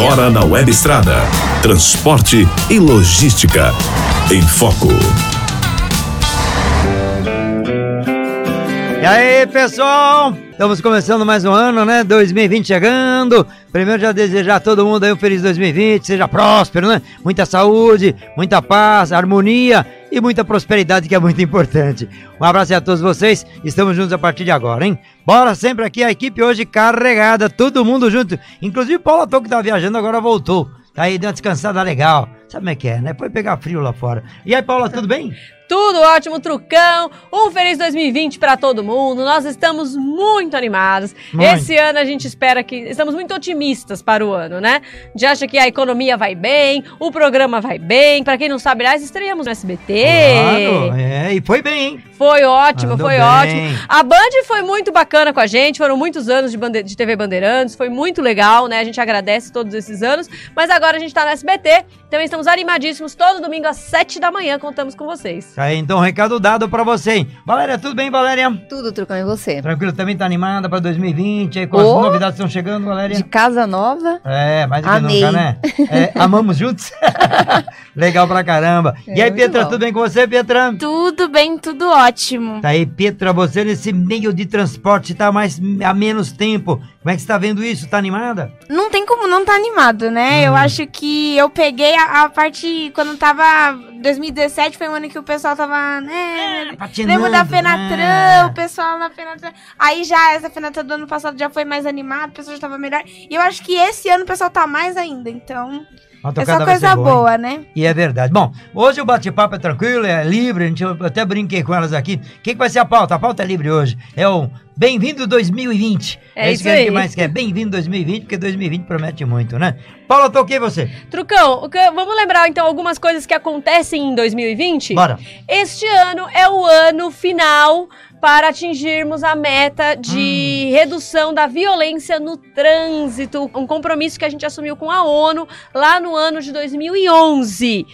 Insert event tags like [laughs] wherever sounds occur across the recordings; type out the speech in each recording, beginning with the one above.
Agora na Web Estrada. Transporte e logística. Em Foco. E aí, pessoal? Estamos começando mais um ano, né? 2020 chegando. Primeiro já desejar a todo mundo aí um feliz 2020, seja próspero, né? Muita saúde, muita paz, harmonia e muita prosperidade, que é muito importante. Um abraço a todos vocês. Estamos juntos a partir de agora, hein? Bora sempre aqui, a equipe hoje carregada, todo mundo junto. Inclusive o Paulo Atô, que tá viajando, agora voltou. Tá aí, deu uma descansada legal. Sabe como é que é, né? Foi pegar frio lá fora. E aí, Paula, tudo bem? Tudo ótimo, trucão. Um feliz 2020 para todo mundo. Nós estamos muito animados. Muito. Esse ano a gente espera que estamos muito otimistas para o ano, né? A gente acha que a economia vai bem, o programa vai bem. Para quem não sabe, aliás, estreamos no SBT. Claro, é, e foi bem, hein? Foi ótimo, Andou foi bem. ótimo. A Band foi muito bacana com a gente, foram muitos anos de, bande- de TV Bandeirantes, foi muito legal, né? A gente agradece todos esses anos, mas agora a gente tá no SBT, então estamos animadíssimos. Todo domingo às 7 da manhã contamos com vocês. Aí, então, recado dado pra você, hein? Valéria, tudo bem, Valéria? Tudo, Trucão, e você? Tranquilo, também tá animada pra 2020, aí com as Ô! novidades que estão chegando, Valéria? De casa nova? É, mais do que nunca, né? [laughs] É, amamos juntos? [laughs] Legal pra caramba. e É, aí, muito Petra, bom. tudo bem com você, Petra? Tudo bem, tudo ótimo. Tá aí, Petra, você nesse meio de transporte tá mais há menos tempo. Como é que você tá vendo isso? Tá animada? Não tem como não tá animado, né? Hum. Eu acho que eu peguei a, a parte quando tava 2017 foi um ano que o pessoal tava, né? Patinando, Lembro da Fenatran, né? o pessoal na Fenatran. Aí já essa Fenatran do ano passado já foi mais animado, o pessoal já tava melhor. E eu acho que esse ano o pessoal tá mais ainda, então é só coisa boa, boa, né? E é verdade. Bom, hoje o bate-papo é tranquilo, é livre, a gente, eu até brinquei com elas aqui. O que, que vai ser a pauta? A pauta é livre hoje. É o Bem-vindo 2020. É isso que a gente mais quer. Bem-vindo 2020, porque 2020 promete muito, né? Paula, toquei você. Trucão, vamos lembrar então algumas coisas que acontecem em 2020? Bora. Este ano é o ano final para atingirmos a meta de Hum. redução da violência no trânsito, um compromisso que a gente assumiu com a ONU lá no ano de 2011.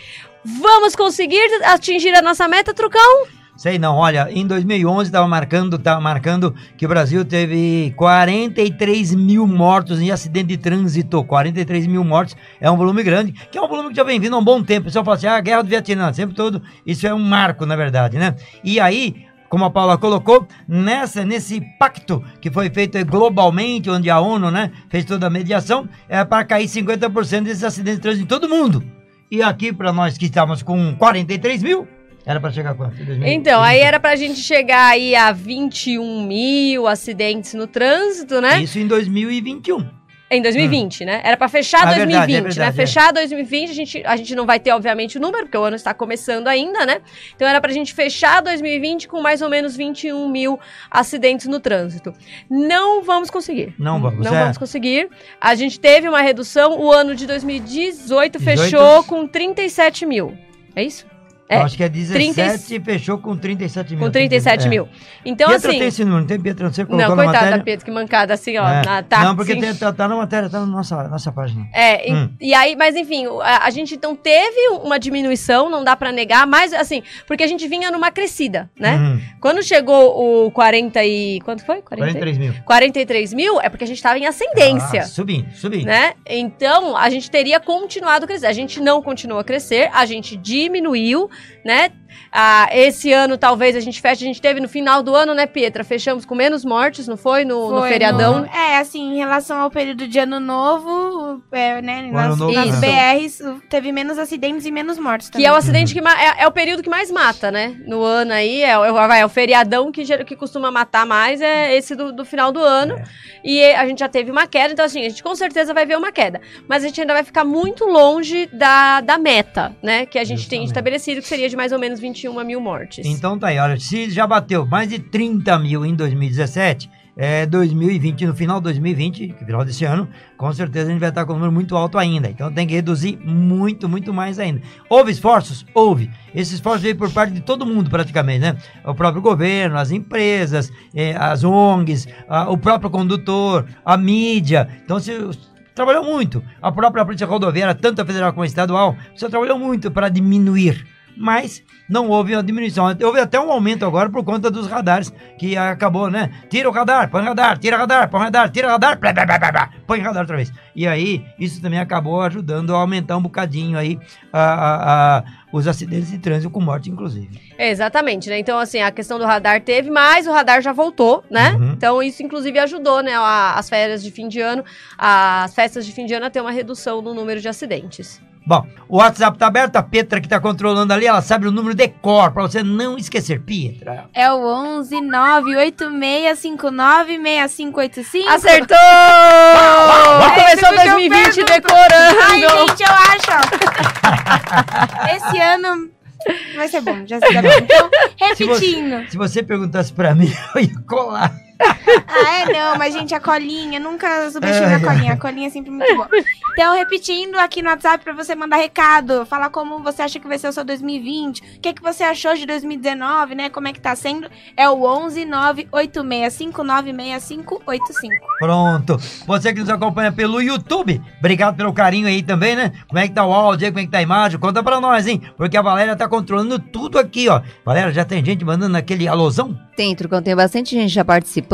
Vamos conseguir atingir a nossa meta, Trucão? Sei não, olha, em 2011 estava marcando, tava marcando que o Brasil teve 43 mil mortos em acidente de trânsito. 43 mil mortos é um volume grande, que é um volume que já vem vindo há um bom tempo. O pessoal fala assim, ah, a guerra do Vietnã, sempre todo. Isso é um marco, na verdade, né? E aí, como a Paula colocou, nessa, nesse pacto que foi feito globalmente, onde a ONU, né, fez toda a mediação, é para cair 50% desses acidentes de trânsito em todo mundo. E aqui, para nós que estávamos com 43 mil, era para chegar a quanto? 2020? Então, aí era pra gente chegar aí a 21 mil acidentes no trânsito, né? Isso em 2021. Em 2020, né? Era pra fechar Ah, é 2020, verdade, é né? verdade, é. Fechar 2020, a gente, a gente não vai ter, obviamente, o número, porque o ano está começando ainda, né? Então era pra gente fechar 2020 com mais ou menos 21 mil acidentes no trânsito. Não vamos conseguir. Não vamos, Não é. vamos conseguir. A gente teve uma redução, o ano de 2018 18. fechou com 37 mil. É isso? É, Acho que é 17 30 e fechou com 37 mil. com 37 É. mil. Então, Pietra assim. tem esse número, não tem Pietra? Você colocou Não, coitada matéria? da Pedro, que mancada, assim, ó. É. na- tá, não, porque tem- tá, tá na matéria, tá na nossa, nossa página. É, e- Hum. e aí, mas enfim, a, a gente então teve uma diminuição, não dá pra negar, mas assim, porque a gente vinha numa crescida, né? Uhum. Quando chegou o 40 e. Quanto foi? 40? 43 mil. 43 mil é porque a gente tava em ascendência. Ah, subindo, subindo. Né? Então, a gente teria continuado a crescer. A gente não continuou a crescer, a gente diminuiu, né? Ah, esse ano, talvez, a gente feche. A gente teve no final do ano, né, Pietra? Fechamos com menos mortes, não foi? No, no Foi feriadão. no- é, assim, em relação ao período de ano novo, é, né, O nas, novo, nas né? BRs teve menos acidentes e menos mortes Que também. é o acidente que é, é o período que mais mata, né? No ano aí, é, o- vai, é o feriadão que, que costuma matar mais, é esse do, do final do ano. É. E a gente já teve uma queda, então assim, a gente com certeza vai ver uma queda. Mas a gente ainda vai ficar muito longe da, da meta, né? Que a gente tem Justamente. estabelecido, que seria de mais ou menos 21 mil mortes. Então tá aí, olha, se já bateu mais de 30 mil em 2017, é 2020, no final de 2020, que é final desse ano, com certeza a gente vai estar com um número muito alto ainda. Então tem que reduzir muito, muito mais ainda. Houve esforços? Houve. Esse esforço veio por parte de todo mundo praticamente, né? O próprio governo, as empresas, eh, as ONGs, o próprio condutor, a mídia. Então se trabalhou muito. A própria Polícia Rodoviária, tanto a federal como a estadual, você trabalhou muito para diminuir mas não houve uma diminuição. Houve até um aumento agora por conta dos radares, que acabou, né? Tira o radar, põe radar, tira o radar, põe radar, tira o radar, blá, blá, blá, blá, blá, põe radar outra vez. E aí, isso também acabou ajudando a aumentar um bocadinho aí a, a- a- os acidentes de trânsito com morte, inclusive. É, Exatamente, né? Então, assim, a questão do radar teve, mas o radar já voltou, né? Uhum. Então, isso, inclusive, ajudou, né? a- as férias de fim de ano, as festas de fim de ano a ter uma redução no número de acidentes. Bom, o WhatsApp tá aberto, a Petra que tá controlando ali, ela sabe o número de cor, pra você não esquecer. Petra. É o 11 98659 6585. Acertou! É Começou isso que eu 2020 pergunto. decorando! Ai, gente, eu acho, ó. Esse ano vai ser bom, já se dá bem. [laughs] Então, Se você, repetindo. se você perguntasse pra mim, [laughs] eu ia colar. [laughs] Ah, é não, mas gente, a colinha, nunca subestime a colinha. A colinha é sempre muito boa. Então, repetindo aqui no WhatsApp pra você mandar recado, falar como você acha que vai ser o seu 2020, o que, que você achou de 2019, né? Como é que tá sendo? É o 11 986596585. Pronto. Você que nos acompanha pelo YouTube, obrigado pelo carinho aí também, né? Como é que tá o áudio aí, como é que tá a imagem? Conta pra nós, hein? Porque a Valéria tá controlando tudo aqui, ó. Valéria, já tem gente mandando aquele alôzão? Tem, Trucão, tem bastante gente já participando.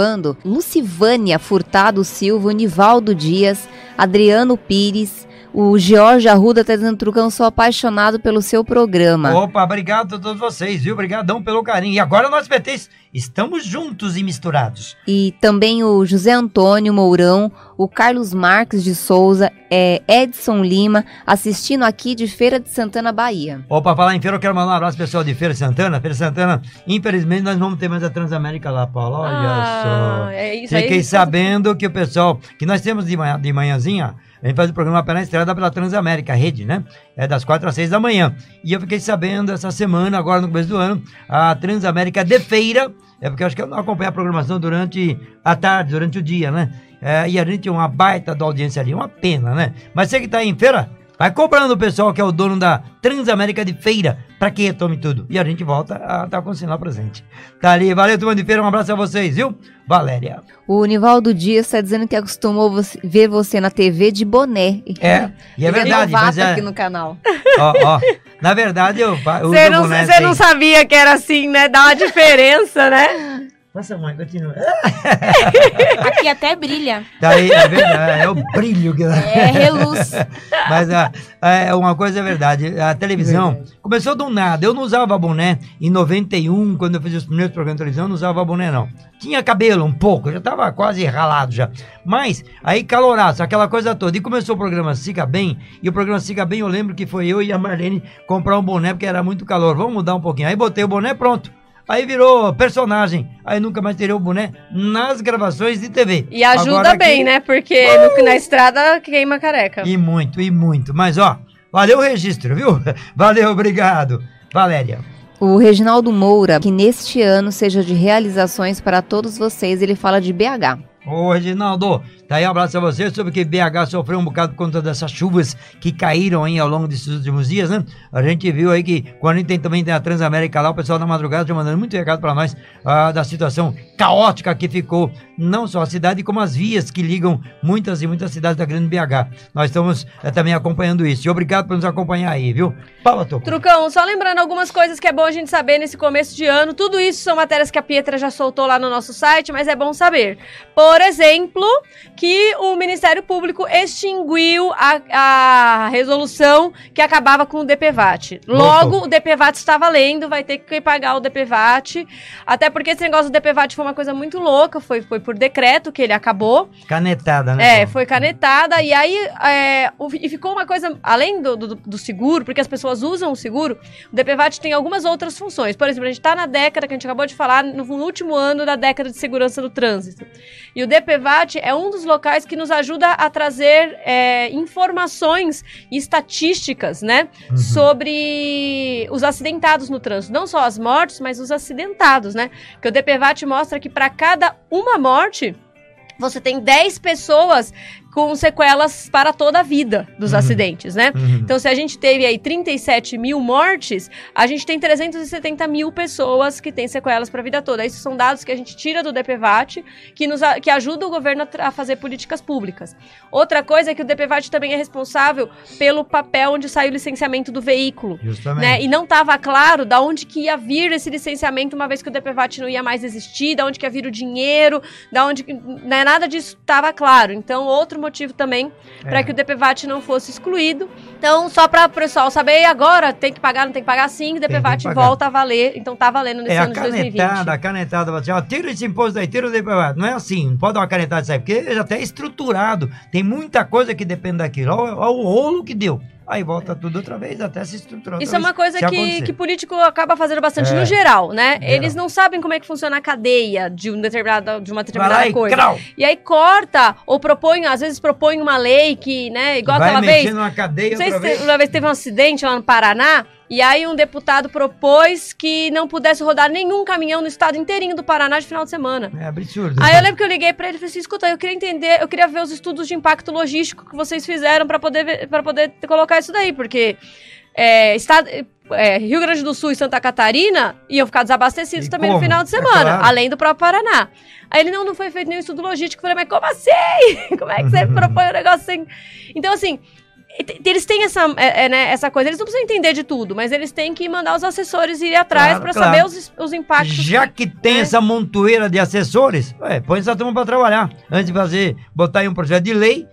Lucivânia Furtado Silva, Nivaldo Dias, Adriano Pires, o George Arruda tá dizendo, Trucão, sou apaixonado pelo seu programa. Opa, obrigado a todos vocês, viu? Obrigadão pelo carinho. E agora nós, PTs, estamos juntos e misturados. E também o José Antônio Mourão, o Carlos Marques de Souza, é, Edson Lima, assistindo aqui de Feira de Santana, Bahia. Opa, falar em feira, eu quero mandar um abraço pessoal de Feira de Santana. Feira de Santana, infelizmente, nós não vamos ter mais a Transamérica lá, Paula. Olha Ah, só. é isso aí. Fiquei sabendo que o pessoal, que nós temos de, manhã, de manhãzinha, a gente faz o programa pela estrada pela Transamérica, rede, né? É das quatro às seis da manhã. E eu fiquei sabendo essa semana, agora no começo do ano, a Transamérica de feira, é porque eu acho que eu não acompanho a programação durante a tarde, durante o dia, né? É, e a gente tem uma baita da audiência ali, uma pena, né? Mas você que tá aí em feira, vai cobrando o pessoal que é o dono da Transamérica de Feira, pra que retome tudo. E a gente volta a estar com o sinal presente. Tá ali, valeu, turma de feira, um abraço a vocês, viu? Valéria. O Nivaldo Dias está dizendo que acostumou você- ver você na TV de boné. É, e é [laughs] Ele verdade, novato mas é, aqui no canal. ó, ó, na verdade eu, Você não, não sabia que era assim, né? Dá uma diferença, né? Nossa, mãe, continua. [laughs] Aqui até brilha. Tá aí, é verdade, é o brilho que É reluz. [laughs] Mas ah, é, uma coisa é verdade, a televisão começou do nada. Eu não usava boné em 91, quando eu fiz os primeiros programas de televisão, eu não usava boné não. Tinha cabelo um pouco, eu já tava quase ralado já. Mas aí caloraço, aquela coisa toda. E começou o programa Siga Bem, e o programa Siga Bem eu lembro que foi eu e a Marlene comprar um boné porque era muito calor. Vamos mudar um pouquinho. Aí botei o boné, pronto. Aí virou personagem. Aí nunca mais terei o boné nas gravações de TV. E ajuda Agora bem, aqui- né? Porque no- na estrada queima careca. e muito, e muito. Mas, ó, valeu o registro, viu? [laughs] Valeu, obrigado. Valéria. O Reginaldo Moura, que neste ano seja de realizações para todos vocês, ele fala de BH. Ô, Reginaldo, tá aí um abraço a você. Soube que BH sofreu um bocado por conta dessas chuvas que caíram aí ao longo desses últimos dias, né? A gente viu aí que quando a gente tem, também tem a Transamérica lá, o pessoal da madrugada já mandando muito recado pra nós ah, da situação caótica que ficou, não só a cidade, como as vias que ligam muitas e muitas cidades da grande BH. Nós estamos eh, também acompanhando isso. E obrigado por nos acompanhar aí, viu? Fala. Trucão, só lembrando algumas coisas que é bom a gente saber nesse começo de ano. Tudo isso são matérias que a Pietra já soltou lá no nosso site, mas é bom saber. Por exemplo, que o Ministério Público extinguiu a, a resolução que acabava com o DPVAT. Logo, o DPVAT está valendo, vai ter que pagar o DPVAT. Até porque esse negócio do DPVAT foi uma coisa muito louca, foi, foi por decreto que ele acabou. Canetada, né? É, foi canetada. E aí, é, o- e ficou uma coisa, além do, do, do seguro, porque as pessoas usam o seguro, o DPVAT tem algumas outras funções. Por exemplo, a gente está na década, que a gente acabou de falar, no, no último ano da década de segurança do trânsito. E o DPVAT é um dos locais que nos ajuda a trazer é, informações e estatísticas, né? Uhum. Sobre os acidentados no trânsito. Não só as mortes, mas os acidentados, né? Porque o DPVAT mostra que para cada uma morte, você tem 10 pessoas com sequelas para toda a vida dos Uhum. acidentes, né? Uhum. Então, se a gente teve aí 37 mil mortes, a gente tem 370 mil pessoas que têm sequelas para a vida toda. Esses são dados que a gente tira do DPVAT, que, nos, que ajuda o governo a, a fazer políticas públicas. Outra coisa é que o DPVAT também é responsável pelo papel onde sai o licenciamento do veículo. Justamente. Né? E não estava claro da onde que ia vir esse licenciamento, uma vez que o DPVAT não ia mais existir, da onde que ia vir o dinheiro, da onde né, nada disso estava claro. Então, outro motivo também para É. que o DPVAT não fosse excluído. Então, só para o pessoal saber, agora tem que pagar, não tem que pagar sim, o DPVAT volta a valer. Então tá valendo nesse É a ano de 2020. canetada, a canetada, assim, ó, tira esse imposto aí, tira o DPVAT. Não é assim, não pode dar uma canetada disso aí, porque já até é estruturado. Tem muita coisa que depende daquilo. Olha, olha o rolo que deu. Aí volta tudo outra vez, até se estruturar. Isso é uma coisa que, acontecer. que político acaba fazendo bastante É. no geral, né? Geral. Eles não sabem como é que funciona a cadeia de, um determinado, de uma determinada e coisa. crau, E aí corta, ou propõe, às vezes propõe uma lei que, né, igual vai aquela vez. numa cadeia Não sei se vez. uma vez teve um acidente lá no Paraná, e aí um deputado propôs que não pudesse rodar nenhum caminhão no estado inteirinho do Paraná de final de semana. É absurdo. Aí eu lembro que eu liguei pra ele e falei assim: escuta, eu queria entender, eu queria ver os estudos de impacto logístico que vocês fizeram pra poder, para poder colocar isso daí, porque é, estado, é, Rio Grande do Sul e Santa Catarina iam ficar desabastecidos E também no como? final de É semana, claro. além do próprio Paraná. Aí ele, não, não foi feito nenhum estudo logístico. Eu falei, mas como assim? [laughs] Como é que você [laughs] propõe um negócio assim? Então, assim, eles têm essa, é, é, né, essa coisa, eles não precisam entender de tudo, mas eles têm que mandar os assessores ir atrás Claro, pra claro. saber os, os impactos. Já que tem né? essa montoeira de assessores, ué, põe essa turma pra trabalhar. Antes de fazer, botar aí um projeto de lei,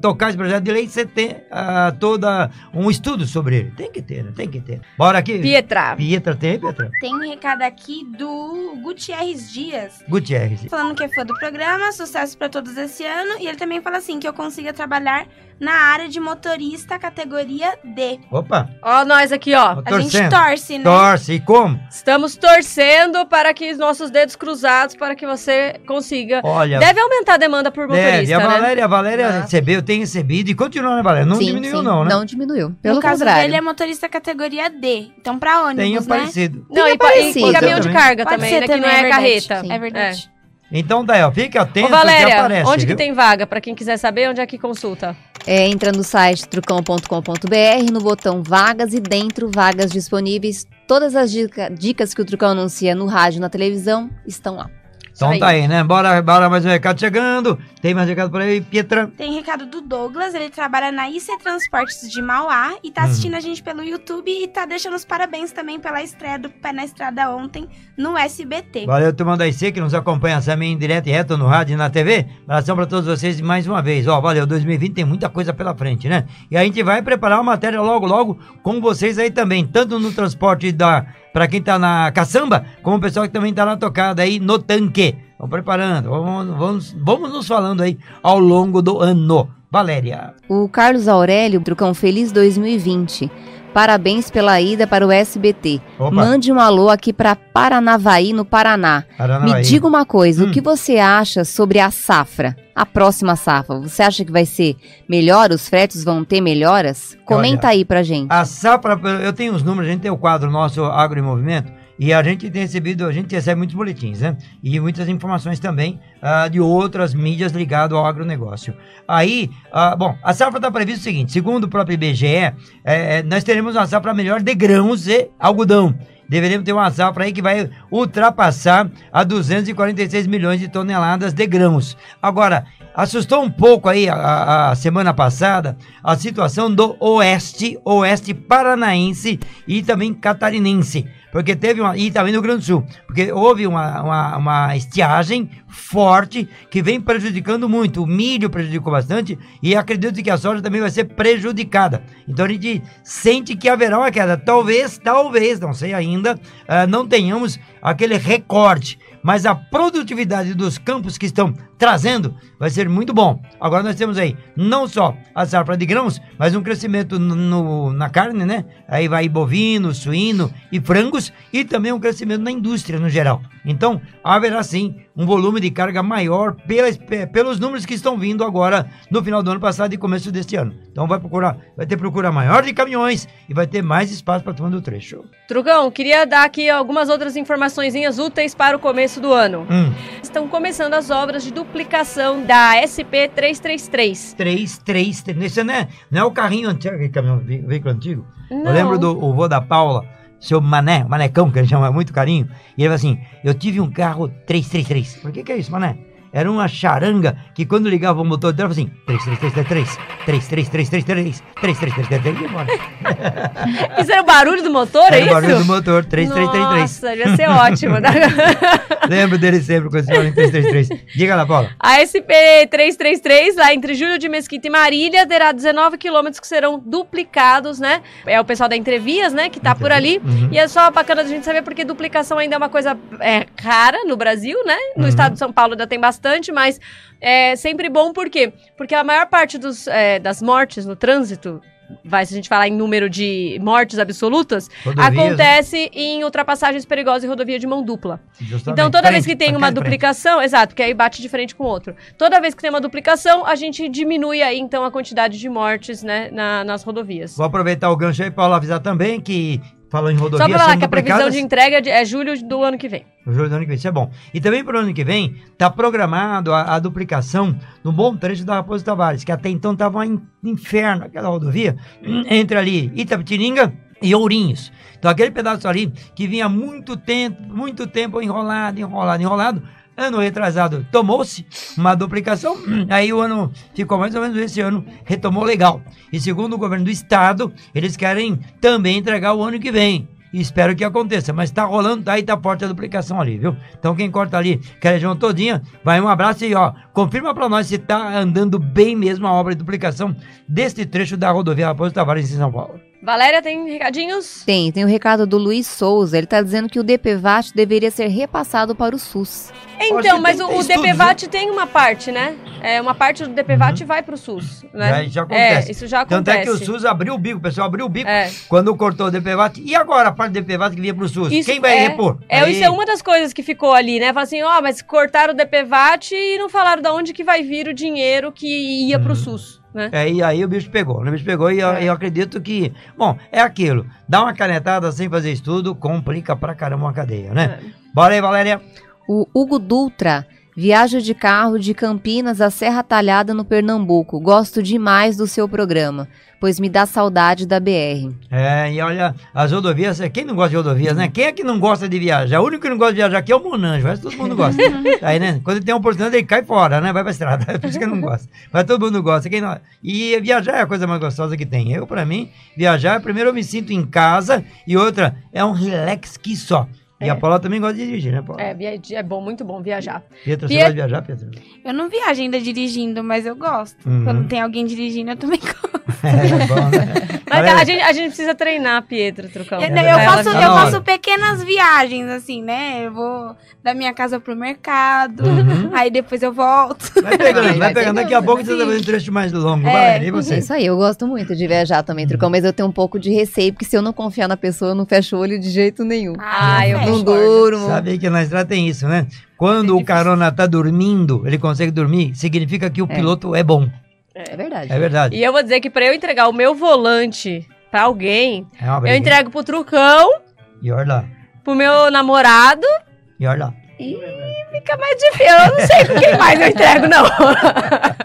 tocar esse projeto de lei, você tem ah, toda um estudo sobre ele. Tem que ter, né? Tem que ter. Bora aqui. Pietra. Pietra tem, Pietra? Tem um recado aqui do Gutierrez Dias. Gutierrez. Falando que é fã do programa, sucesso pra todos esse ano. E ele também fala assim: que eu consiga trabalhar na área de motorista categoria D. Opa, Ó, nós aqui, ó. Tô A gente torcendo. torce, né? torce. E como? Estamos torcendo para que os nossos dedos cruzados para que você consiga. Olha, Deve aumentar a demanda por deve. motorista, A né? Valéria, a Valéria Ah. recebeu, tem recebido e continua, né, Valéria? Não Sim, diminuiu, sim, não, né? Não diminuiu. Pelo no caso contrário. dele é motorista categoria D. Então, pra ônibus, Tem né? aparecido. Não, e, pa- e, parecido. e caminhão de carga Pode também, ser né? Que também, não é, é verdade. carreta. Sim. É verdade. Então, daí, ó, fica atento Ô, que Valéria, aparece, onde que viu? tem vaga? Pra quem quiser saber, onde é que consulta? É, entra no site trucão.com.br, no botão vagas e dentro vagas disponíveis. Todas as dica- dicas que o Trucão anuncia no rádio e na televisão estão lá. Então Isso tá aí, né? Bora, bora mais um recado chegando. Tem mais recado por aí, Pietra? Tem recado do Douglas, ele trabalha na IC Transportes de Mauá e tá Uhum. assistindo a gente pelo YouTube e tá deixando os parabéns também pela estreia do Pé na Estrada ontem no SBT. Valeu, turma da IC, que nos acompanha também em direto e reto no rádio e na TV. Abração pra todos vocês mais uma vez. Ó, valeu, 2020 tem muita coisa pela frente, né? E a gente vai preparar uma matéria logo, logo com vocês aí também, tanto no transporte da pra quem tá na caçamba, como o pessoal que também tá na tocada aí no tanque. Vamos preparando, vamos, vamos, vamos nos falando aí ao longo do ano. Valéria. O Carlos Aurélio, Trucão, feliz 2020. Parabéns pela ida para o SBT. Opa, Mande um alô aqui para Paranavaí, no Paraná. Me Paranavaí. diga uma coisa, Hum. o que você acha sobre a safra? A próxima safra, você acha que vai ser melhor? Os fretes vão ter melhoras? Comenta aí pra gente. A safra, eu tenho os números, a gente tem o quadro nosso Agro em Movimento e a gente tem recebido, a gente recebe muitos boletins, né? E muitas informações também ah, de outras mídias ligadas ao agronegócio. Aí, ah, bom, a safra está prevista o seguinte: segundo o próprio IBGE, eh, eh, nós teremos uma safra melhor de grãos e algodão. Deveremos ter uma safra aí que vai ultrapassar a 246 milhões de toneladas de grãos. Agora, assustou um pouco aí a, a semana passada a situação do oeste, oeste paranaense e também catarinense. Porque teve uma. E também no Rio Grande do Sul. Porque houve uma, uma, uma estiagem forte que vem prejudicando muito. O milho prejudicou bastante e acredito que a soja também vai ser prejudicada. Então a gente sente que haverá uma queda. Talvez, talvez, não sei ainda, ah, não tenhamos aquele recorde. Mas a produtividade dos campos que estão trazendo vai ser muito bom. Agora nós temos aí não só a safra de grãos, mas um crescimento no, no- na carne, né? Aí vai bovino, suíno e frangos e também um crescimento na indústria no geral. Então haverá sim um volume de carga maior pelas- pe- pelos números que estão vindo agora no final do ano passado e começo deste ano. Então vai procurar, vai ter procura maior de caminhões e vai ter mais espaço para turma do trecho. Trugão, queria dar aqui algumas outras informações úteis para o começo do ano. Hum, estão começando as obras de duplicação da SP 333. 3, 3, Esse não é, não é o carrinho antigo, aquele caminhão, ve- veículo antigo? Não. Eu lembro do o vô da Paula, seu Mané, Manecão, que ele chama muito carinho, e ele falou assim: Eu tive um carro 333. Por que, que é isso, Mané? Era uma charanga que quando ligava o motor dela, assim: 3333, 33333, 33333, e embora. Isso era o barulho do motor, é Era o isso? barulho do motor, 3333. Nossa, devia ser ótimo. né? Lembro dele sempre com esse barulho 333. Diga lá, Paula. A SP-333, lá entre Júlio de Mesquita e Marília, terá 19 quilômetros que serão duplicados, né? É o pessoal da Entrevias, né, que tá por ali. Uhum. E é só bacana da gente saber porque duplicação ainda é uma coisa é, rara no Brasil, né? No Uhum. estado de São Paulo ainda tem bastante, mas é sempre bom por quê? Porque a maior parte dos, é, das mortes no trânsito, vai, se a gente falar em número de mortes absolutas, Rodovias, acontece em ultrapassagens perigosas e rodovia de mão dupla. Justamente. Então, toda vez Frente, que tem uma de frente. duplicação, exato, porque aí bate de frente com o outro. Toda vez que tem uma duplicação, a gente diminui aí, então, a quantidade de mortes, né, na- nas rodovias. Vou aproveitar o gancho aí para avisar também que, falando em Só rodovias pra falar que a previsão de entrega é de- é julho do ano que vem. O jogo do ano que vem, isso é bom. E também para o ano que vem, está programado a, a duplicação no bom trecho da Raposo Tavares, que até então estava um inferno, aquela rodovia, entre ali Itapetininga e Ourinhos. Então aquele pedaço ali que vinha muito tempo, muito tempo enrolado, enrolado, enrolado. Ano retrasado tomou-se uma duplicação, [clears throat] aí o ano ficou mais ou menos esse ano, retomou legal. E segundo o governo do estado, eles querem também entregar o ano que vem. Espero que aconteça, mas tá rolando, tá aí, tá forte a duplicação ali, viu? Então quem corta ali, que a região todinha, vai um abraço e ó, confirma pra nós se tá andando bem mesmo a obra de duplicação deste trecho da rodovia Raposo Tavares em São Paulo. Valéria, tem recadinhos? Tem, tem o recado do Luiz Souza. Ele tá dizendo que o DPVAT deveria ser repassado para o SUS. Então, mas o, o DPVAT tem uma parte, né? É, uma parte do DPVAT vai pro SUS, né? Já, já acontece. É, isso já Tanto acontece. é que o SUS abriu o bico, o pessoal abriu o bico É. quando cortou o DPVAT. E agora a parte do DPVAT que vinha pro SUS? Isso Quem vai é- repor? É, Aí- isso é uma das coisas que ficou ali, né? Fala assim, ó, mas cortaram o DPVAT e não falaram de onde que vai vir o dinheiro que ia pro Uhum. SUS, né? É, e aí o bicho pegou, né? O bicho pegou e eu, É. eu acredito que, bom, é aquilo. Dá uma canetada sem fazer estudo, complica pra caramba uma cadeia, né? É. Bora aí, Valéria. O Hugo Dutra viaja de carro de Campinas à Serra Talhada no Pernambuco. Gosto demais do seu programa, pois me dá saudade da BR. É, e olha, as rodovias, quem não gosta de rodovias, né? Quem é que não gosta de viajar? O único que não gosta de viajar aqui é o Monanjo, mas todo mundo gosta. Aí, né? Quando ele tem uma oportunidade, ele cai fora, né? Vai pra estrada. [laughs] É por isso que ele não gosta. Mas todo mundo gosta. Quem não... E viajar é a coisa mais gostosa que tem. Eu, pra mim, viajar, primeiro eu me sinto em casa e outra, é um relax que só. E a Paula também gosta de dirigir, né, Paula? É, é bom, muito bom viajar. Pietra, você Piet- gosta de viajar, Pietra? Eu não viajo ainda dirigindo, mas eu gosto. Uhum. Quando tem alguém dirigindo, eu também [laughs] gosto. [laughs] É, bom, né? Mas a gente, a gente precisa treinar, Pietra, Trucão. Eu, É eu verdade. faço, eu faço pequenas viagens, assim, né? Eu vou da minha casa pro mercado, Uhum. aí depois eu volto. Vai [laughs] pegando, vai Vai pegando. Daqui a pouco você tá fazendo um trecho mais longo. Valéria, e É você? isso aí, eu gosto muito de viajar também, Trucão, mas eu tenho um pouco de receio, porque se eu não confiar na pessoa, eu não fecho o olho de jeito nenhum. Ah, eu. Não concordo. durmo. Sabe que na estrada tem isso, né? Quando o carona tá dormindo, ele consegue dormir, significa que o É. piloto é bom. É verdade. É verdade. E eu vou dizer que pra eu entregar o meu volante pra alguém, É eu entrego pro Trucão, E olha lá. pro meu namorado, E olha lá. Fica mais difícil. Eu não sei com quem mais eu entrego, não. [laughs]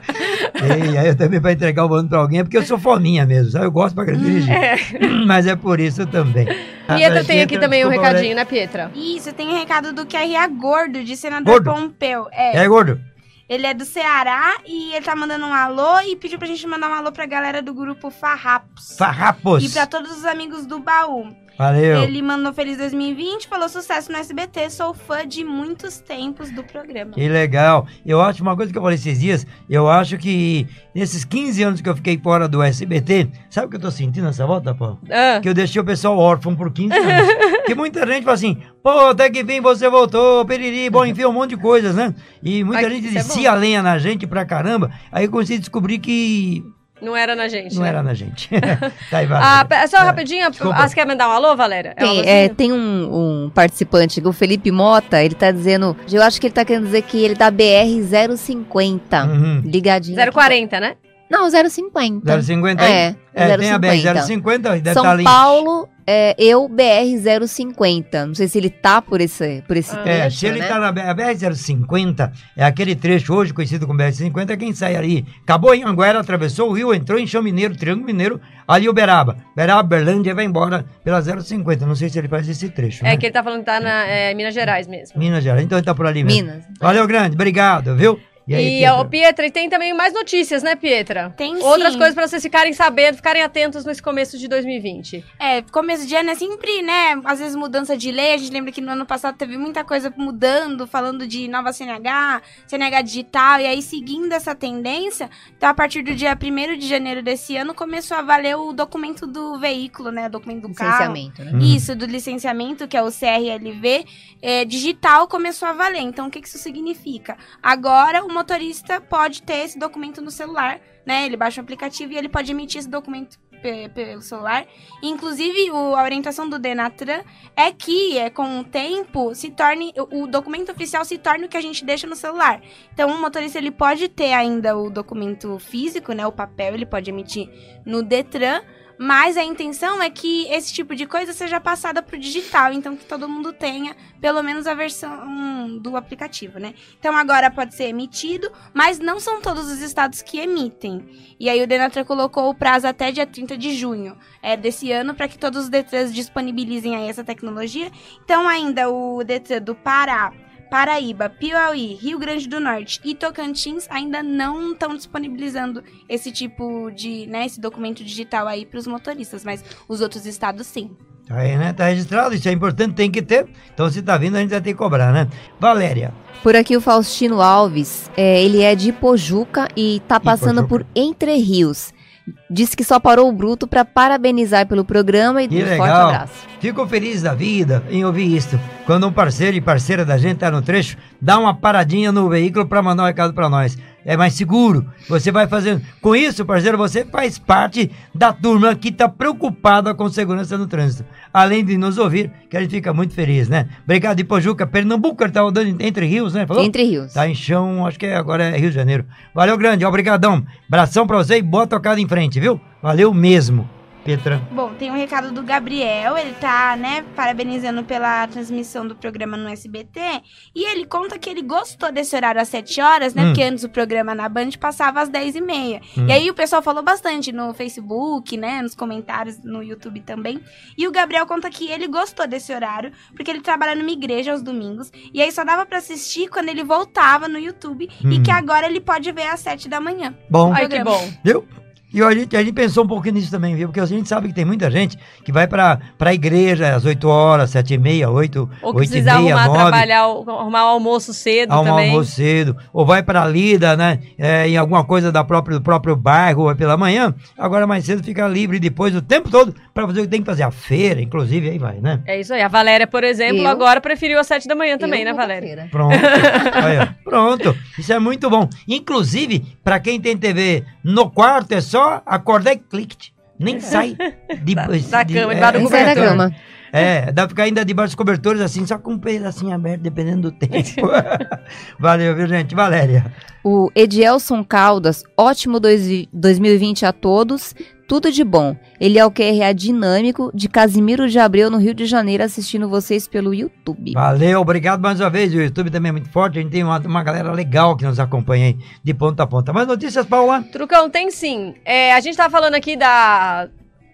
E aí eu também para entregar o volante pra alguém, é porque eu sou fominha mesmo, sabe? Eu gosto pra dirigir. [laughs] Mas é por isso também. Pietra tem aqui também um recadinho, né, Pietra? Isso, tem um recado do QRA Gordo, de senador Gordo? Pompeu. É, É, gordo? ele é do Ceará e ele tá mandando um alô e pediu pra gente mandar um alô pra galera do grupo Farrapos. Farrapos. E pra todos os amigos do baú. Valeu. Ele mandou Feliz 2020, falou sucesso no SBT, sou fã de muitos tempos do programa. Que legal. Eu acho uma coisa que eu falei esses dias, eu acho que nesses 15 anos que eu fiquei fora do SBT, sabe o que eu tô sentindo nessa volta, pô? Ah, Que eu deixei o pessoal órfão por 15 anos. [laughs] Porque muita gente fala assim, pô, até que vem você voltou, periri, bom, [laughs] enfim, um monte de coisas, né? E muita Mas gente isso é descia a lenha na gente pra caramba, aí eu consegui descobrir que não era na gente. não né? era na gente. [laughs] tá aí, vai. Ah, só É, rapidinho, desculpa. você quer mandar um alô, Valéria? É Tem, é, tem um, um participante, o Felipe Mota, ele tá dizendo, eu acho que ele tá querendo dizer que ele tá BR 050, Uhum. ligadinho. aqui. 040, né? Não, 050. 050 aí? É, É, tem a 050. BR-050, deve São. Paulo, é, eu, BR-050. Não sei se ele tá por esse, por esse Ah. É, trecho, se ele né? tá na a BR-050, é aquele trecho hoje conhecido como BR-50, é quem sai ali. Acabou em Anguera, atravessou o rio, entrou em Chão Mineiro, Triângulo Mineiro, ali Uberaba. Uberaba, Berlândia, vai embora pela 050. Não sei se ele faz esse trecho, É né? que ele tá falando que tá na é, Minas Gerais mesmo. Minas Gerais, então ele tá por ali mesmo. Minas. Valeu, grande, obrigado, viu? E, aí, ó, Pietra? Pietra, e tem também mais notícias, né, Pietra? Tem Outras sim. coisas pra vocês ficarem sabendo, ficarem atentos nesse começo de 2020. É, começo de ano é sempre, né? Às vezes mudança de lei. A gente lembra que no ano passado teve muita coisa mudando, falando de nova CNH, CNH digital. E aí, seguindo essa tendência, então a partir do dia 1 de janeiro desse ano, começou a valer o documento do veículo, né? O documento do carro. Licenciamento, né? Hum. Isso, do licenciamento, que é o CRLV, é, digital começou a valer. Então, o que que isso significa? Agora, o motorista pode ter esse documento no celular, né? Ele baixa o aplicativo e ele pode emitir esse documento pe- pelo celular. Inclusive, o- a orientação do Denatran é que, é, com o tempo, se torne o documento oficial se torne o que a gente deixa no celular. Então, o motorista ele pode ter ainda o documento físico, né? O papel, ele pode emitir no Detran, mas a intenção é que esse tipo de coisa seja passada para o digital, então que todo mundo tenha pelo menos a versão do aplicativo, né? Então agora pode ser emitido, mas não são todos os estados que emitem. E aí o Denatran colocou o prazo até dia 30 de junho é, desse ano para que todos os Detrans disponibilizem aí essa tecnologia. Então ainda o Detran do Pará, Paraíba, Piauí, Rio Grande do Norte e Tocantins ainda não estão disponibilizando esse tipo de, né, esse documento digital aí para os motoristas, mas os outros estados sim. Tá aí, né? Tá registrado, isso é importante, tem que ter. Então, se tá vindo, a gente vai ter que cobrar, né? Valéria. Por aqui o Faustino Alves, é, ele é de Ipojuca e tá passando Ipojuca. por Entre Rios. Disse que só parou o Bruto para parabenizar pelo programa e Que um forte legal. abraço. Fico feliz da vida em ouvir isso. Quando um parceiro e parceira da gente tá no trecho, dá uma paradinha no veículo para mandar um recado para nós. É mais seguro. Você vai fazendo. Com isso, parceiro, você faz parte da turma que tá preocupada com segurança no trânsito. Além de nos ouvir, que a gente fica muito feliz, né? Obrigado, Ipojuca. Pernambuco, ele tá rodando entre rios, né? Falou? Entre Rios. Tá em chão, acho que é- agora é Rio de Janeiro. Valeu, grande, obrigadão. Abração pra você e boa tocada em frente, viu? Valeu mesmo, Petra. Bom, tem um recado do Gabriel, ele tá, né, parabenizando pela transmissão do programa no SBT, e ele conta que ele gostou desse horário às 7 horas, né, Hum. porque antes o programa na Band passava às 10 e meia. Hum. E aí o pessoal falou bastante no Facebook, né, nos comentários, no YouTube também, e o Gabriel conta que ele gostou desse horário, porque ele trabalha numa igreja aos domingos, e aí só dava pra assistir quando ele voltava no YouTube, e Hum. que agora ele pode ver às 7 da manhã. Bom, Ai, que bom. viu? E a gente, a gente pensou um pouquinho nisso também, viu? Porque a gente sabe que tem muita gente que vai pra, pra igreja às 8 horas, 7 e meia, 8, Ou que 8 e meia, arrumar, 9. trabalhar, o- arrumar o almoço cedo Arrumar também. almoço cedo, ou vai pra lida, né? é, em alguma coisa da própria, do próprio bairro, ou é pela manhã. Agora mais cedo fica livre depois o tempo todo pra fazer o que tem que fazer. A feira, inclusive, aí vai, né? É isso aí. A Valéria, por exemplo, Eu? agora preferiu às sete da manhã também, Eu né, Valéria? feira. Pronto. [laughs] Aí. Pronto. Isso é muito bom. Inclusive, pra quem tem TV no quarto, é só acordar e clique. Nem [laughs] sai de, Da- de- da de- cama, Nem sai da cama. É, dá pra ficar ainda debaixo dos cobertores, assim, só com um pedacinho aberto, dependendo do tempo. [laughs] [laughs] Valeu, viu, gente? Valéria. O Edielson Caldas, ótimo dois- 2020 a todos, tudo de bom. Ele é o QRA dinâmico de Casimiro de Abreu, no Rio de Janeiro, assistindo vocês pelo YouTube. Valeu, obrigado mais uma vez. O YouTube também é muito forte. A gente tem uma, uma galera legal que nos acompanha aí, de ponta a ponta. Mais notícias, Paula? Trucão, tem sim. É, a gente tava falando aqui da,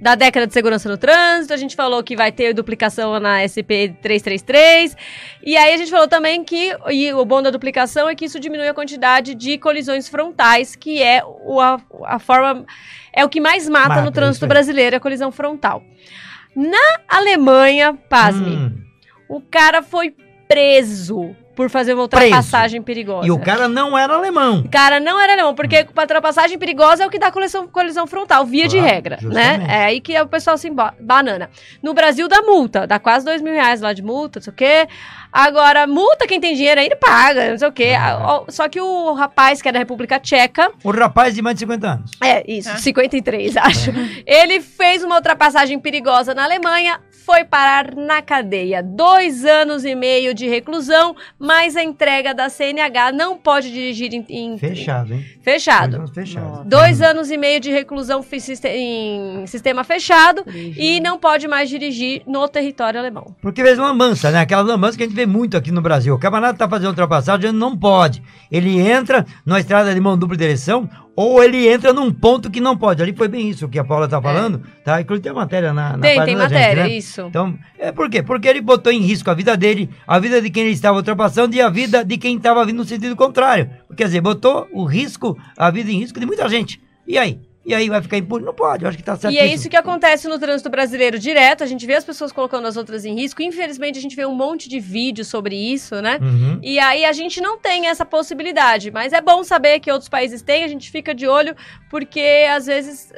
da década de segurança no trânsito, a gente falou que vai ter duplicação na SP 333, e aí a gente falou também que e o bom da duplicação é que isso diminui a quantidade de colisões frontais, que é o, a, a forma, é o que mais mata, Mata, no isso trânsito brasileiro, a colisão frontal. Na Alemanha, pasme, Hum, o cara foi preso por fazer uma Preso. ultrapassagem perigosa. e o cara não era alemão. Cara, não era alemão, porque a ultrapassagem perigosa é o que dá colisão, colisão frontal, via de Claro, regra, justamente. né? É aí que o pessoal se banana. No Brasil dá multa, dá quase dois mil reais lá de multa, não sei o quê. Agora, multa, quem tem dinheiro ainda paga, não sei o quê. Ah. Ah, Só que o rapaz, que é da República Tcheca, O rapaz de mais de 50 anos. é, isso, 53, acho. Ele fez uma ultrapassagem perigosa na Alemanha, foi parar na cadeia. Dois anos e meio de reclusão, mais a entrega da CNH. Não pode dirigir em. em- Fechado, hein? Fechado. Dois anos fechado. Dois anos e meio de reclusão em sistema fechado e não pode mais dirigir no território alemão. Porque fez lambança, né? Aquela lambança que a gente vê muito aqui no Brasil. O camarada tá fazendo ultrapassagem, não pode. Ele entra numa estrada de mão dupla direção ou ele entra num ponto que não pode. Ali foi bem isso que a Paula tá falando, tá? Inclusive tem matéria na, na É. tem, tem da gente, matéria, né? isso. Então, é por quê? Porque ele botou em risco a vida dele, a vida de quem ele estava ultrapassando e a vida de quem estava vindo no sentido contrário. Quer dizer, botou o risco, a vida em risco de muita gente. E aí? E aí vai ficar impune? Não pode, eu acho que tá certo. E é isso que acontece no trânsito brasileiro direto. A gente vê as pessoas colocando as outras em risco. Infelizmente, a gente vê um monte de vídeo sobre isso, né? Uhum. E aí a gente não tem essa possibilidade. Mas é bom saber que outros países têm, a gente fica de olho, porque às vezes.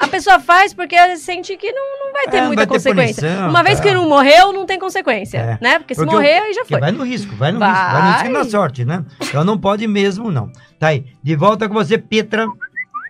A pessoa faz porque sente que não, não vai ter É, muita vai ter consequência. punição, Uma vez tá. que não morreu, não tem consequência, É. né? Porque se Porque morrer, o- aí já foi. vai no risco, vai no Vai. risco, vai no risco na sorte, né? Então não pode mesmo, não. Tá aí, de volta com você, Petra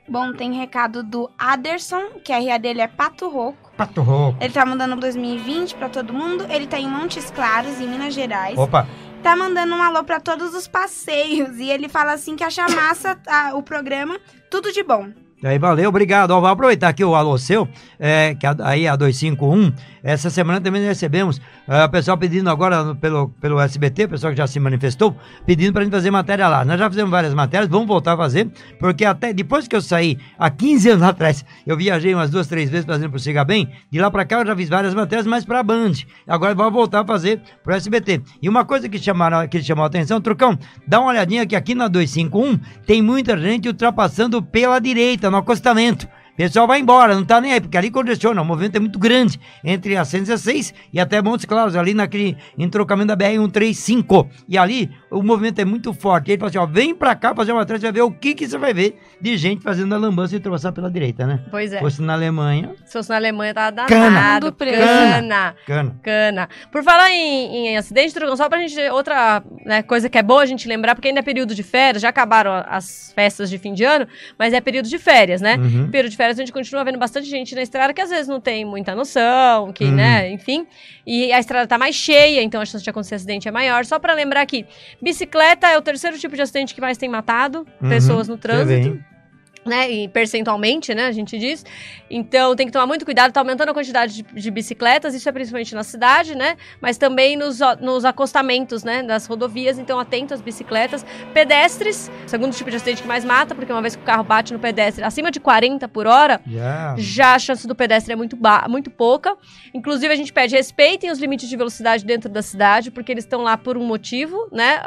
Bom, tem recado do Aderson, que a RA dele é Pato Roco. Pato Rouco. Ele tá mandando 2020 pra todo mundo. Ele tá em Montes Claros, em Minas Gerais. Opa, Tá mandando um alô pra todos os passeios. E ele fala assim que acha massa ah, o programa. Tudo de bom. aí valeu, obrigado. Ó, vou aproveitar aqui o alô seu, é, que a- aí a 251, essa semana também recebemos é, o pessoal pedindo agora pelo, pelo SBT, o pessoal que já se manifestou, pedindo pra gente fazer matéria lá. Nós já fizemos várias matérias, vamos voltar a fazer, porque até depois que eu saí, há 15 anos [laughs] atrás, eu viajei umas duas, três vezes fazendo pro Siga Bem, de lá pra cá eu já fiz várias matérias, mas pra Band. Agora vou voltar a fazer pro SBT. E uma coisa que, chamaram, que chamou a atenção, Trucão, dá uma olhadinha que aqui na 251 tem muita gente ultrapassando pela direita, no acostamento. Pessoal vai embora, não tá nem aí, porque ali congestiona, o movimento é muito grande entre a 116 e até Montes Claros, ali naquele entrocamento da BR-135. E ali o movimento é muito forte. Ele fala assim: ó, vem pra cá fazer uma atrás, você vai ver o que, que você vai ver de gente fazendo a lambança e ultrapassar pela direita, né? Pois é. Se fosse na Alemanha, Se fosse na Alemanha, tá danado. Cana. Cana. cana. Cana. Por falar em, em acidente, só pra gente. Outra né, coisa que é boa a gente lembrar, porque ainda é período de férias, já acabaram as festas de fim de ano, mas é período de férias, né? Uhum. Período de férias a gente continua vendo bastante gente na estrada que às vezes não tem muita noção, que, Uhum. né, enfim. E a estrada tá mais cheia, então a chance de acontecer acidente é maior. Só pra lembrar aqui, bicicleta é o terceiro tipo de acidente que mais tem matado Uhum. pessoas no trânsito? Né, e percentualmente, né, a gente diz. Então tem que tomar muito cuidado, tá aumentando a quantidade de, de bicicletas, isso é principalmente na cidade, né, mas também nos, nos acostamentos, né, das rodovias, então atento às bicicletas. Pedestres, segundo tipo de acidente que mais mata, porque uma vez que o carro bate no pedestre acima de 40 por hora, Já. já a chance do pedestre é muito, muito pouca. Inclusive, a gente pede respeitem os limites de velocidade dentro da cidade, porque eles estão lá por um motivo, né?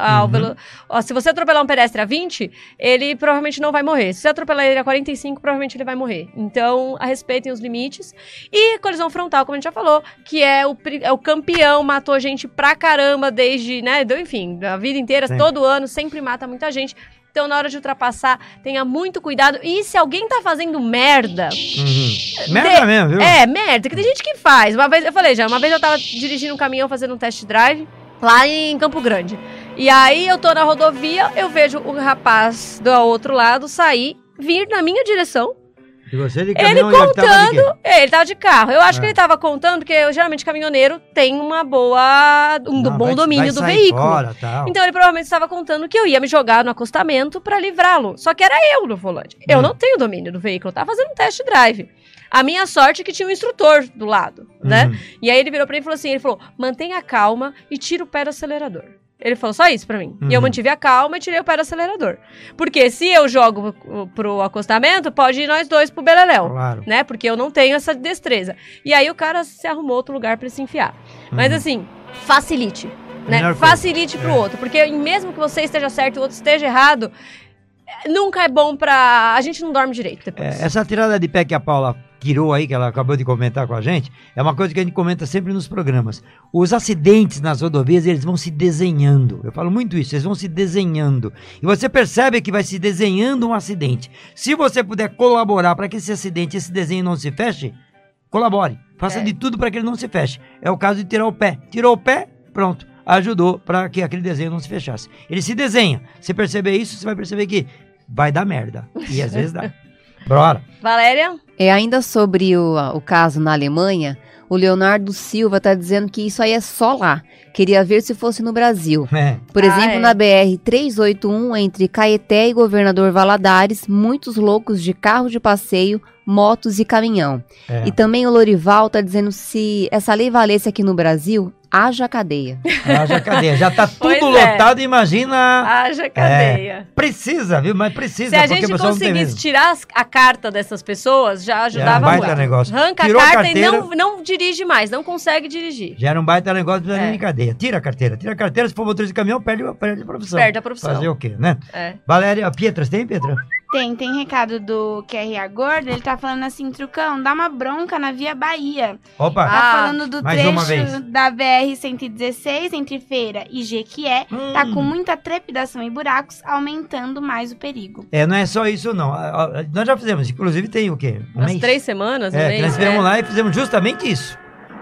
Uhum. se você atropelar um pedestre a 20, ele provavelmente não vai morrer. Se você atropelar ele a 45, provavelmente ele vai morrer. Então, respeitem os limites. E colisão frontal, como a gente já falou, que é o, é o campeão, matou gente pra caramba desde, né? do- Enfim, a vida inteira, Sempre. todo ano, sempre mata muita gente. Então, na hora de ultrapassar, tenha muito cuidado. E se alguém tá fazendo merda, Uhum. Merda mesmo, viu? é, merda, que tem gente que faz. Uma vez, eu falei já, uma vez eu tava dirigindo um caminhão fazendo um test drive lá em Campo Grande. E aí eu tô na rodovia, eu vejo o rapaz do outro lado sair, vir na minha direção. E você de Ele caminhão, ele tava? É, ele tava de carro. Eu acho que É. ele tava contando, porque eu, geralmente caminhoneiro tem uma boa. um Não, bom vai- domínio vai do veículo. Fora. Então ele provavelmente estava contando que eu ia me jogar no acostamento pra livrá-lo. Só que era eu no volante. Eu Hum. não tenho domínio do veículo, eu tava fazendo um test drive. A minha sorte é que tinha um instrutor do lado, né? Uhum. E aí ele virou pra mim e falou assim, ele falou, mantenha calma e tira o pé do acelerador. Ele falou só isso pra mim. E eu Uhum. mantive a calma e tirei o pé do acelerador. Porque se eu jogo pro- pro acostamento, pode ir nós dois pro Beleléu. Claro. Né? Porque eu não tenho essa destreza. E aí o cara se arrumou outro lugar pra se enfiar. Mas Uhum. assim, facilite. Né? Melhor coisa. Facilite pro É. outro. Porque mesmo que você esteja certo e o outro esteja errado, nunca é bom pra. A gente não dorme direito depois. É, essa tirada de pé que a Paula tirou aí, que ela acabou de comentar com a gente, é uma coisa que a gente comenta sempre nos programas. Os acidentes nas rodovias, eles vão se desenhando. Eu falo muito isso, eles vão se desenhando. E você percebe que vai se desenhando um acidente. Se você puder colaborar para que esse acidente, esse desenho não se feche, colabore. Faça É. de tudo para que ele não se feche. É o caso de tirar o pé. Tirou o pé, pronto. Ajudou para que aquele desenho não se fechasse. Ele se desenha. Se perceber isso, você vai perceber que vai dar merda. E às vezes dá. [laughs] Bora. Valéria? É ainda sobre o, o caso na Alemanha, O Leonardo Silva tá dizendo que isso aí é só lá. Queria ver se fosse no Brasil. É. Por Ah, exemplo, é. na BR 381, entre Caeté e Governador Valadares, muitos loucos de carro de passeio, motos e caminhão. É. E também o Lorival tá dizendo se essa lei valesse aqui no Brasil, haja cadeia. Haja cadeia. Já tá [laughs] Pois tudo é. lotado, imagina. Haja cadeia. Precisa, viu? Mas precisa, Se a gente não conseguisse tirar a carta dessas pessoas, já ajudava um baita muito. negócio. Arranca Tirou a a carta carteira- e não, não dirige mais, não consegue dirigir. Já era um baita negócio, precisa É. cadeia. Tira a carteira. Tira a carteira, se for motorista de caminhão, perde, perde a profissão. Perde a profissão. Fazer o quê, né? É. Valéria, Pietras, tem, Pietra? Tem, tem recado do QRA Gordo, ele tá falando assim, Trucão, dá uma bronca na Via Bahia. Opa. Ah, Tá falando do trecho da BR-116 entre Feira e Jequié. Hum. Tá com muita trepidação e buracos, aumentando mais o perigo. É, não é só isso, não. Ah, ah, Nós já fizemos, inclusive tem o quê? Um Umas mês? três semanas, um É, mês, nós né? estivemos lá e fizemos justamente isso.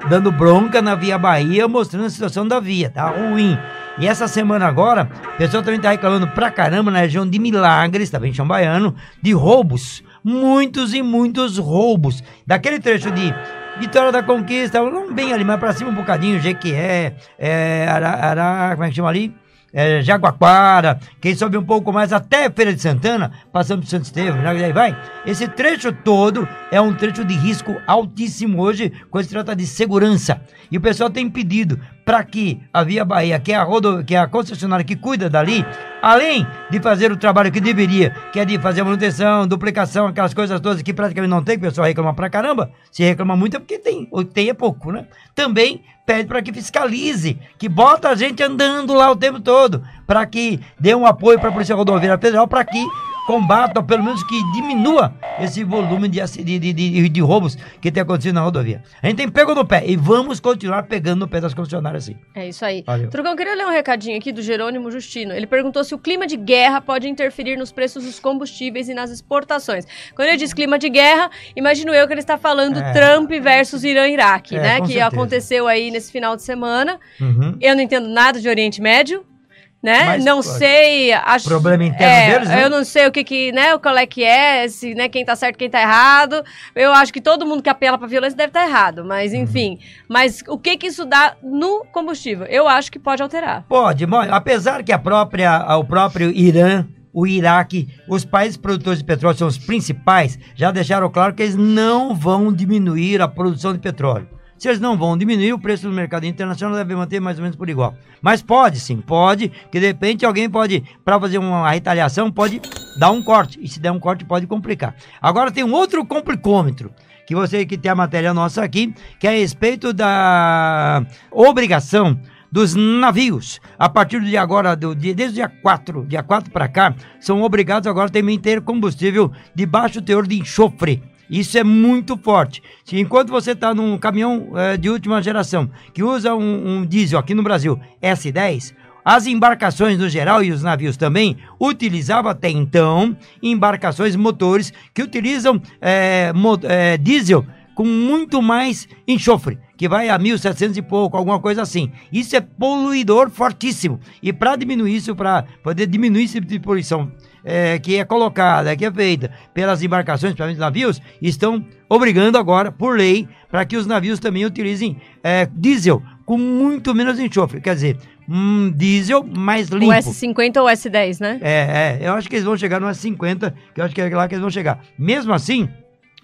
Dando bronca na Via Bahia, mostrando a situação da via, tá ruim. E essa semana agora, o pessoal também tá reclamando pra caramba na região de Milagres, também em Chão Baiano, de roubos. Muitos e muitos roubos. Daquele trecho de Vitória da Conquista, não bem ali, mas pra cima um bocadinho, Jequié, é, Ara- como é que chama ali? É, Jaguaquara, quem sobe um pouco mais até Feira de Santana, passando por Santo Estevão, que daí vai. Esse trecho todo é um trecho de risco altíssimo hoje, quando se trata de segurança. E o pessoal tem pedido para que a Via Bahia, que é a, rodo, que é a concessionária que cuida dali, além de fazer o trabalho que deveria, que é de fazer manutenção, duplicação, aquelas coisas todas que praticamente não tem, que o pessoal reclama pra caramba. Se reclama muito é porque tem, ou tem é pouco, né? Também pede para que fiscalize, que bota a gente andando lá o tempo todo, para que dê um apoio para a Polícia Rodoviária Federal, para que combata, ou pelo menos que diminua esse volume de, de, de, de, roubos que tem acontecido na rodovia. A gente tem pego no pé e vamos continuar pegando no pé das concessionárias assim. É isso aí. Valeu. Trucão, queria ler um recadinho aqui do Jerônimo Justino. Ele perguntou se o clima de guerra pode interferir nos preços dos combustíveis e nas exportações. Quando ele diz clima de guerra, imagino eu que ele está falando É. Trump versus Irã-Iraque, É, né? Que certeza. aconteceu aí nesse final de semana. Uhum. Eu não entendo nada de Oriente Médio. Né? Mas, não sei, acho, problema interno é, deles, né? Eu não sei o que que, né, qual é que é, se, né, quem tá certo, quem tá errado. Eu acho que todo mundo que apela pra violência deve estar errado, mas Uhum. enfim. Mas o que que isso dá no combustível? Eu acho que pode alterar. Pode, apesar que a própria, o próprio Irã, o Iraque, os países produtores de petróleo são os principais, já deixaram claro que eles não vão diminuir a produção de petróleo. Se eles não vão diminuir, o preço no mercado internacional deve manter mais ou menos por igual. Mas pode sim, pode, que de repente alguém pode, para fazer uma retaliação, pode dar um corte. E se der um corte, pode complicar. Agora tem um outro complicômetro que você que tem a matéria nossa aqui, que é a respeito da obrigação dos navios. A partir do dia agora, do dia, desde o dia 4, dia 4 para cá, são obrigados agora também a ter combustível de baixo teor de enxofre. Isso é muito forte. Se enquanto você está num caminhão eh, de última geração que usa um, um diesel aqui no Brasil S10, as embarcações no geral e os navios também utilizavam até então embarcações motores que utilizam eh, mo- eh, diesel com muito mais enxofre, que vai a 1.700 e pouco, alguma coisa assim. Isso é poluidor fortíssimo. E para diminuir isso, para poder diminuir esse tipo de poluição é, que é colocada, que é feita pelas embarcações, principalmente navios, estão obrigando agora, por lei, para que os navios também utilizem é, diesel com muito menos enxofre. Quer dizer, um diesel mais limpo. O S50 ou o S10, né? É, é, eu acho que eles vão chegar no S50, que eu acho que é lá que eles vão chegar. Mesmo assim,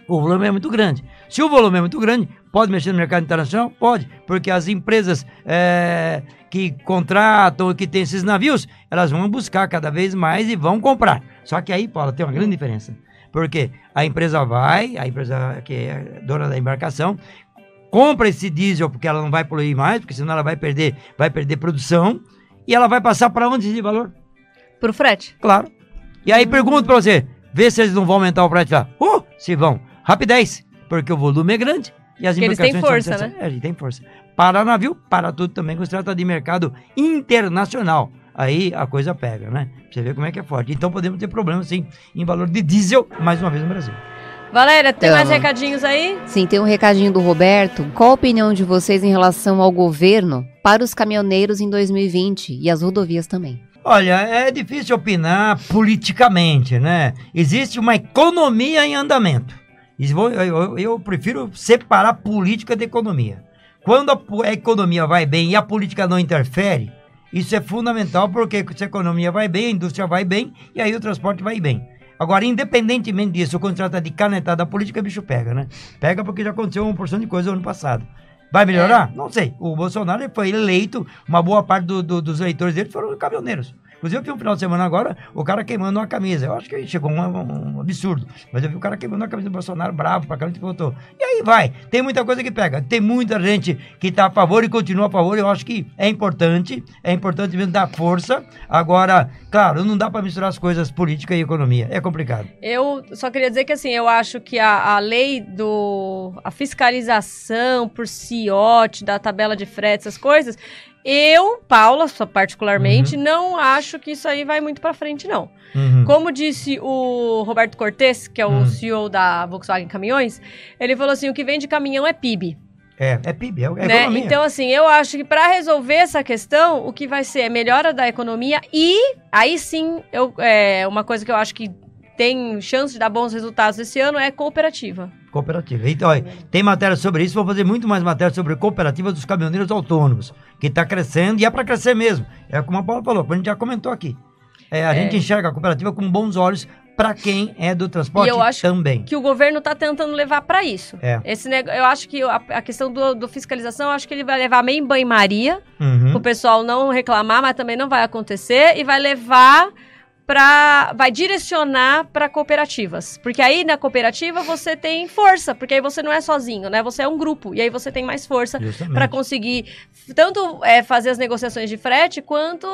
o volume é muito grande. Se o volume é muito grande, pode mexer no mercado internacional? Pode, porque as empresas é, que contratam, que têm esses navios, elas vão buscar cada vez mais e vão comprar. Só que aí, Paula, tem uma grande diferença. Porque a empresa vai, a empresa que é dona da embarcação, compra esse diesel porque ela não vai poluir mais, porque senão ela vai perder, vai perder produção, e ela vai passar para onde esse valor? Pro frete. Claro. E aí pergunto pra você, vê se eles não vão aumentar o frete lá. Uh, se vão. Rapidez, porque o volume é grande e as Porque eles têm embarcações são força, necessárias. É, eles têm força. Para navio, para tudo também, quando se trata de mercado internacional. Aí a coisa pega, né? Pra você ver como é que é forte. Então podemos ter problemas, sim, em valor de diesel, mais uma vez no Brasil. Valéria, tem mais recadinhos aí? Sim, tem um recadinho do Roberto. Qual a opinião de vocês em relação ao governo para os caminhoneiros em 2020 e as rodovias também? Olha, é difícil opinar politicamente, né? Existe uma economia em andamento. Eu, eu- prefiro separar política da economia. Quando a, economia vai bem e a política não interfere, isso é fundamental porque se a economia vai bem, a indústria vai bem e aí o transporte vai bem. Agora, independentemente disso, quando se trata de canetada, a política bicho pega, né? Pega porque já aconteceu uma porção de coisa no ano passado. Vai melhorar? Não sei. O Bolsonaro foi eleito, uma boa parte do- do- dos eleitores dele foram caminhoneiros. Inclusive, eu vi um final de semana agora, o cara queimando uma camisa. Eu acho que chegou um, um- absurdo. Mas eu vi o cara queimando uma camisa do Bolsonaro, bravo pra caramba, que votou. E aí vai. Tem muita coisa que pega. Tem muita gente que tá a favor e continua a favor. Eu acho que é importante. É importante mesmo dar força. Agora, claro, não dá pra misturar as coisas política e economia. É complicado. Eu só queria dizer que assim, eu acho que a, a lei do. a fiscalização por CIOT, da tabela de frete, essas coisas, eu, Paula, só particularmente, não acho que isso aí vai muito pra frente, não. Uhum. Como disse o Roberto Cortes, que é o Hum. CEO da Volkswagen Caminhões, ele falou assim: o que vem de caminhão é PIB. É, é PIB, é, é né? economia. Então, assim, eu acho que para resolver essa questão, o que vai ser é melhora da economia e aí sim, eu, é, uma coisa que eu acho que tem chance de dar bons resultados esse ano é cooperativa. Cooperativa. Então, olha, tem matéria sobre isso, vou fazer muito mais matéria sobre cooperativa dos caminhoneiros autônomos, que está crescendo e é para crescer mesmo. É como a Paula falou, a gente já comentou aqui. É, a É. gente enxerga a cooperativa com bons olhos para quem é do transporte E eu acho também. Que o governo tá tentando levar para isso. É. Esse nego... Eu acho que a, a questão do, do fiscalização, eu acho que ele vai levar meio em banho-maria, Uhum. o pessoal não reclamar, mas também não vai acontecer, e vai levar para vai direcionar para cooperativas, porque aí na cooperativa você tem força, porque aí você não é sozinho, né? Você é um grupo e aí você tem mais força para conseguir tanto é, fazer as negociações de frete quanto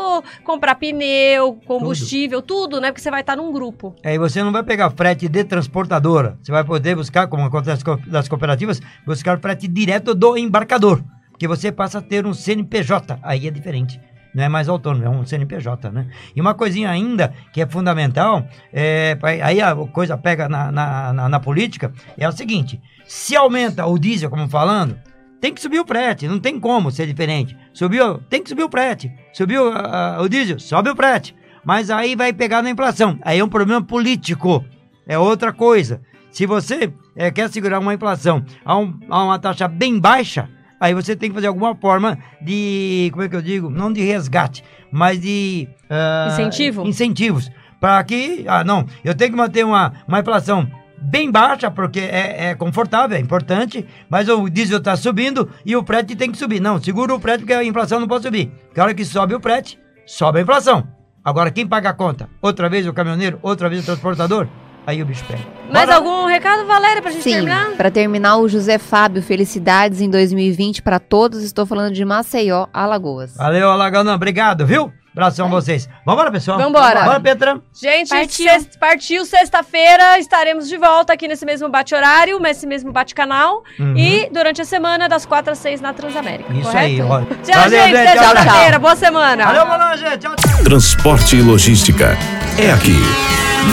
comprar pneu, combustível, tudo, né? Porque você vai estar num grupo. Aí você não vai pegar frete de transportadora. Você vai poder buscar, como acontece das cooperativas, buscar frete direto do embarcador. Porque você passa a ter um CNPJ. Aí é diferente. Não é mais autônomo, é um CNPJ, né? E uma coisinha ainda que é fundamental, é, aí a coisa pega na, na, na- na política, é o seguinte: se aumenta o diesel, como falando, tem que subir o frete, não tem como ser diferente. Subiu, tem que subir o frete. Subiu ah, o diesel, sobe o frete. Mas aí vai pegar na inflação. Aí é um problema político. É outra coisa. Se você eh, quer segurar uma inflação a, um- a uma taxa bem baixa, aí você tem que fazer alguma forma de, como é que eu digo? Não de resgate, mas de... ah, Incentivo? Incentivos. Para que, ah não, eu tenho que manter uma, uma inflação bem baixa, porque é, é confortável, é importante, mas o diesel está subindo e o frete tem que subir. Não, segura o frete porque a inflação não pode subir. Porque a hora que sobe o frete, sobe a inflação. Agora, quem paga a conta? Outra vez o caminhoneiro, outra vez o transportador? Aí o bicho pega. Mais Bora. algum recado, Valéria, pra gente Sim, terminar? para terminar, o José Fábio, felicidades em 2020 para todos. Estou falando de Maceió, Alagoas. Valeu, Alaganã. Obrigado, viu? Abração a vocês. Vambora, pessoal? Vambora. Bora, Petra. Gente, Partiu. sex- partiu sexta-feira, estaremos de volta aqui nesse mesmo bate-horário, nesse mesmo bate-canal. Uhum. E durante a semana, das 4 às 6 na Transamérica. Isso correto? aí, ó. Tchau, Valeu, gente. gente. Até Tchau, tchau. sexta-feira. Boa semana. Valeu, boa gente. Tchau, tchau. Transporte e logística é aqui,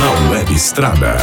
na Web Estrada.